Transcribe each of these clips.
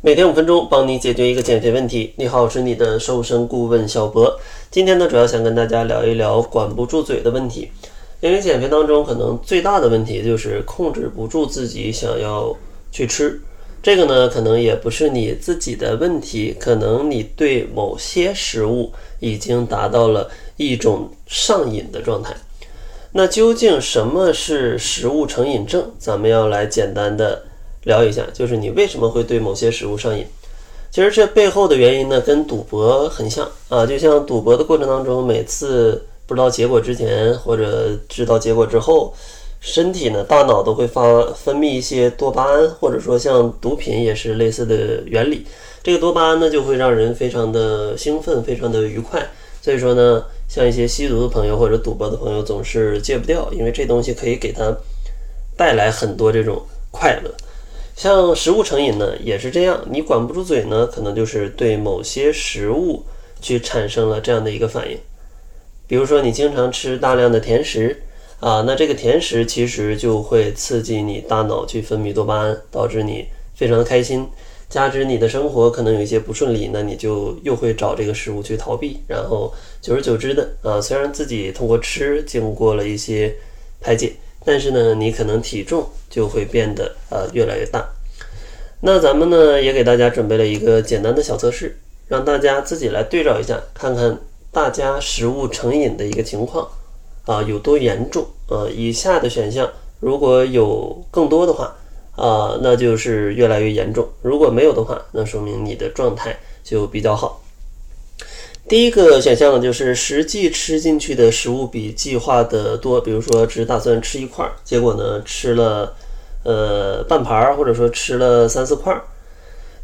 每天五分钟，帮你解决一个减肥问题。你好，我是你的瘦身顾问小博。今天呢，主要想跟大家聊一聊管不住嘴的问题。因为减肥当中可能最大的问题就是控制不住自己想要去吃。这个呢，可能也不是你自己的问题，可能你对某些食物已经达到了一种上瘾的状态。那究竟什么是食物成瘾症？咱们要来简单的。聊一下，就是你为什么会对某些食物上瘾？其实这背后的原因呢，跟赌博很像啊。就像赌博的过程当中，每次不知道结果之前或者知道结果之后，身体呢、大脑都会发分泌一些多巴胺，或者说像毒品也是类似的原理。这个多巴胺呢，就会让人非常的兴奋，非常的愉快。所以说呢，像一些吸毒的朋友或者赌博的朋友总是戒不掉，因为这东西可以给他带来很多这种快乐。像食物成瘾呢，也是这样。你管不住嘴呢，可能就是对某些食物去产生了这样的一个反应。比如说，你经常吃大量的甜食啊，那这个甜食其实就会刺激你大脑去分泌多巴胺，导致你非常的开心。加之你的生活可能有一些不顺利，那你就又会找这个食物去逃避。然后久而久之的啊，虽然自己通过吃经过了一些排解。但是呢，你可能体重就会变得呃越来越大。那咱们呢也给大家准备了一个简单的小测试，让大家自己来对照一下，看看大家食物成瘾的一个情况啊有多严重啊。以下的选项如果有更多的话啊，那就是越来越严重；如果没有的话，那说明你的状态就比较好。第一个选项呢，就是实际吃进去的食物比计划的多，比如说只打算吃一块儿，结果呢吃了呃半盘儿，或者说吃了三四块儿。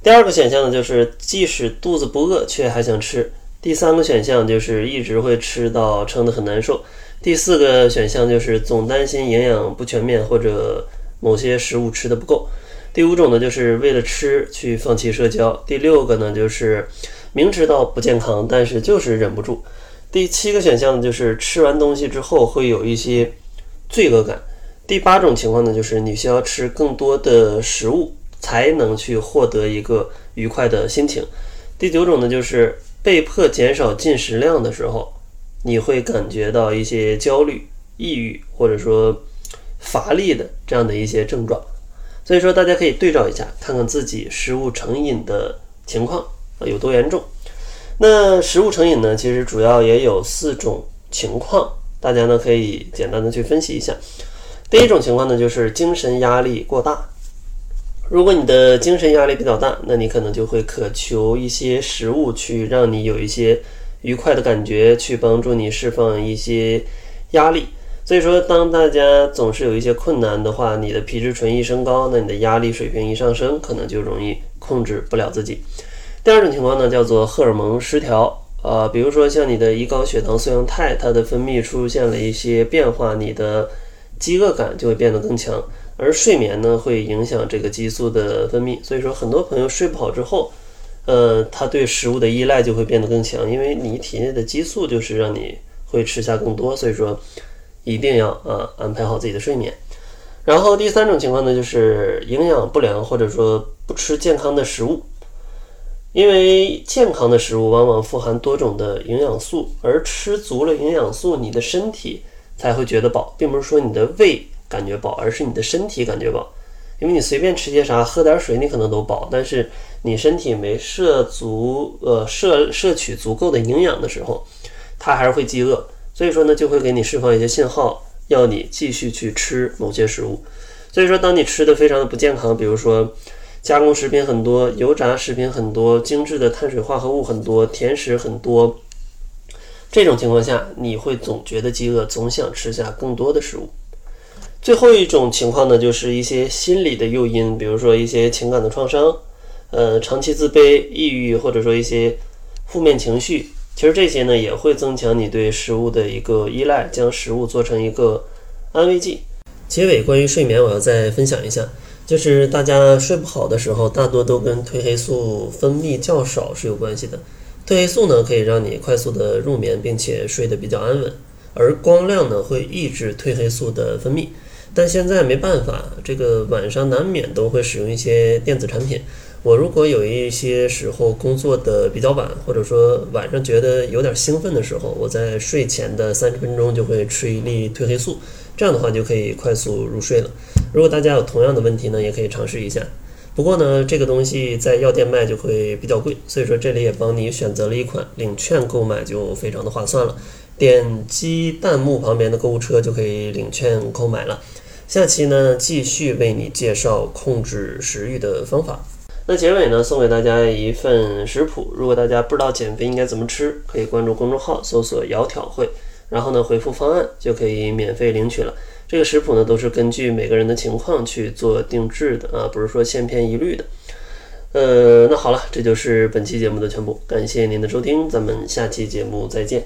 第二个选项呢，就是即使肚子不饿，却还想吃。第三个选项就是一直会吃到撑得很难受。第四个选项就是总担心营养不全面，或者某些食物吃的不够。第五种呢，就是为了吃去放弃社交。第六个呢，就是明知道不健康，但是就是忍不住。第七个选项呢，就是吃完东西之后会有一些罪恶感。第八种情况呢，就是你需要吃更多的食物才能去获得一个愉快的心情。第九种呢，就是被迫减少进食量的时候，你会感觉到一些焦虑、抑郁或者说乏力的这样的一些症状。所以说，大家可以对照一下，看看自己食物成瘾的情况啊有多严重。那食物成瘾呢，其实主要也有四种情况，大家呢可以简单的去分析一下。第一种情况呢，就是精神压力过大。如果你的精神压力比较大，那你可能就会渴求一些食物去让你有一些愉快的感觉，去帮助你释放一些压力。所以说，当大家总是有一些困难的话，你的皮质醇一升高，那你的压力水平一上升，可能就容易控制不了自己。第二种情况呢，叫做荷尔蒙失调，呃，比如说像你的胰高血糖素样肽，它的分泌出现了一些变化，你的饥饿感就会变得更强，而睡眠呢，会影响这个激素的分泌。所以说，很多朋友睡不好之后，呃，他对食物的依赖就会变得更强，因为你体内的激素就是让你会吃下更多，所以说。一定要啊安排好自己的睡眠，然后第三种情况呢，就是营养不良或者说不吃健康的食物，因为健康的食物往往富含多种的营养素，而吃足了营养素，你的身体才会觉得饱，并不是说你的胃感觉饱，而是你的身体感觉饱，因为你随便吃些啥，喝点水你可能都饱，但是你身体没摄足呃摄摄取足够的营养的时候，它还是会饥饿。所以说呢，就会给你释放一些信号，要你继续去吃某些食物。所以说，当你吃的非常的不健康，比如说加工食品很多、油炸食品很多、精致的碳水化合物很多、甜食很多，这种情况下，你会总觉得饥饿，总想吃下更多的食物。最后一种情况呢，就是一些心理的诱因，比如说一些情感的创伤，呃，长期自卑、抑郁，或者说一些负面情绪。其实这些呢也会增强你对食物的一个依赖，将食物做成一个安慰剂。结尾关于睡眠，我要再分享一下，就是大家睡不好的时候，大多都跟褪黑素分泌较少是有关系的。褪黑素呢可以让你快速的入眠，并且睡得比较安稳，而光亮呢会抑制褪黑素的分泌。但现在没办法，这个晚上难免都会使用一些电子产品。我如果有一些时候工作的比较晚，或者说晚上觉得有点兴奋的时候，我在睡前的三十分钟就会吃一粒褪黑素，这样的话就可以快速入睡了。如果大家有同样的问题呢，也可以尝试一下。不过呢，这个东西在药店卖就会比较贵，所以说这里也帮你选择了一款领券购买就非常的划算了。点击弹幕旁边的购物车就可以领券购买了。下期呢，继续为你介绍控制食欲的方法。那结尾呢，送给大家一份食谱。如果大家不知道减肥应该怎么吃，可以关注公众号搜索“窈窕会”，然后呢回复方案就可以免费领取了。这个食谱呢都是根据每个人的情况去做定制的啊，不是说千篇一律的。呃，那好了，这就是本期节目的全部，感谢您的收听，咱们下期节目再见。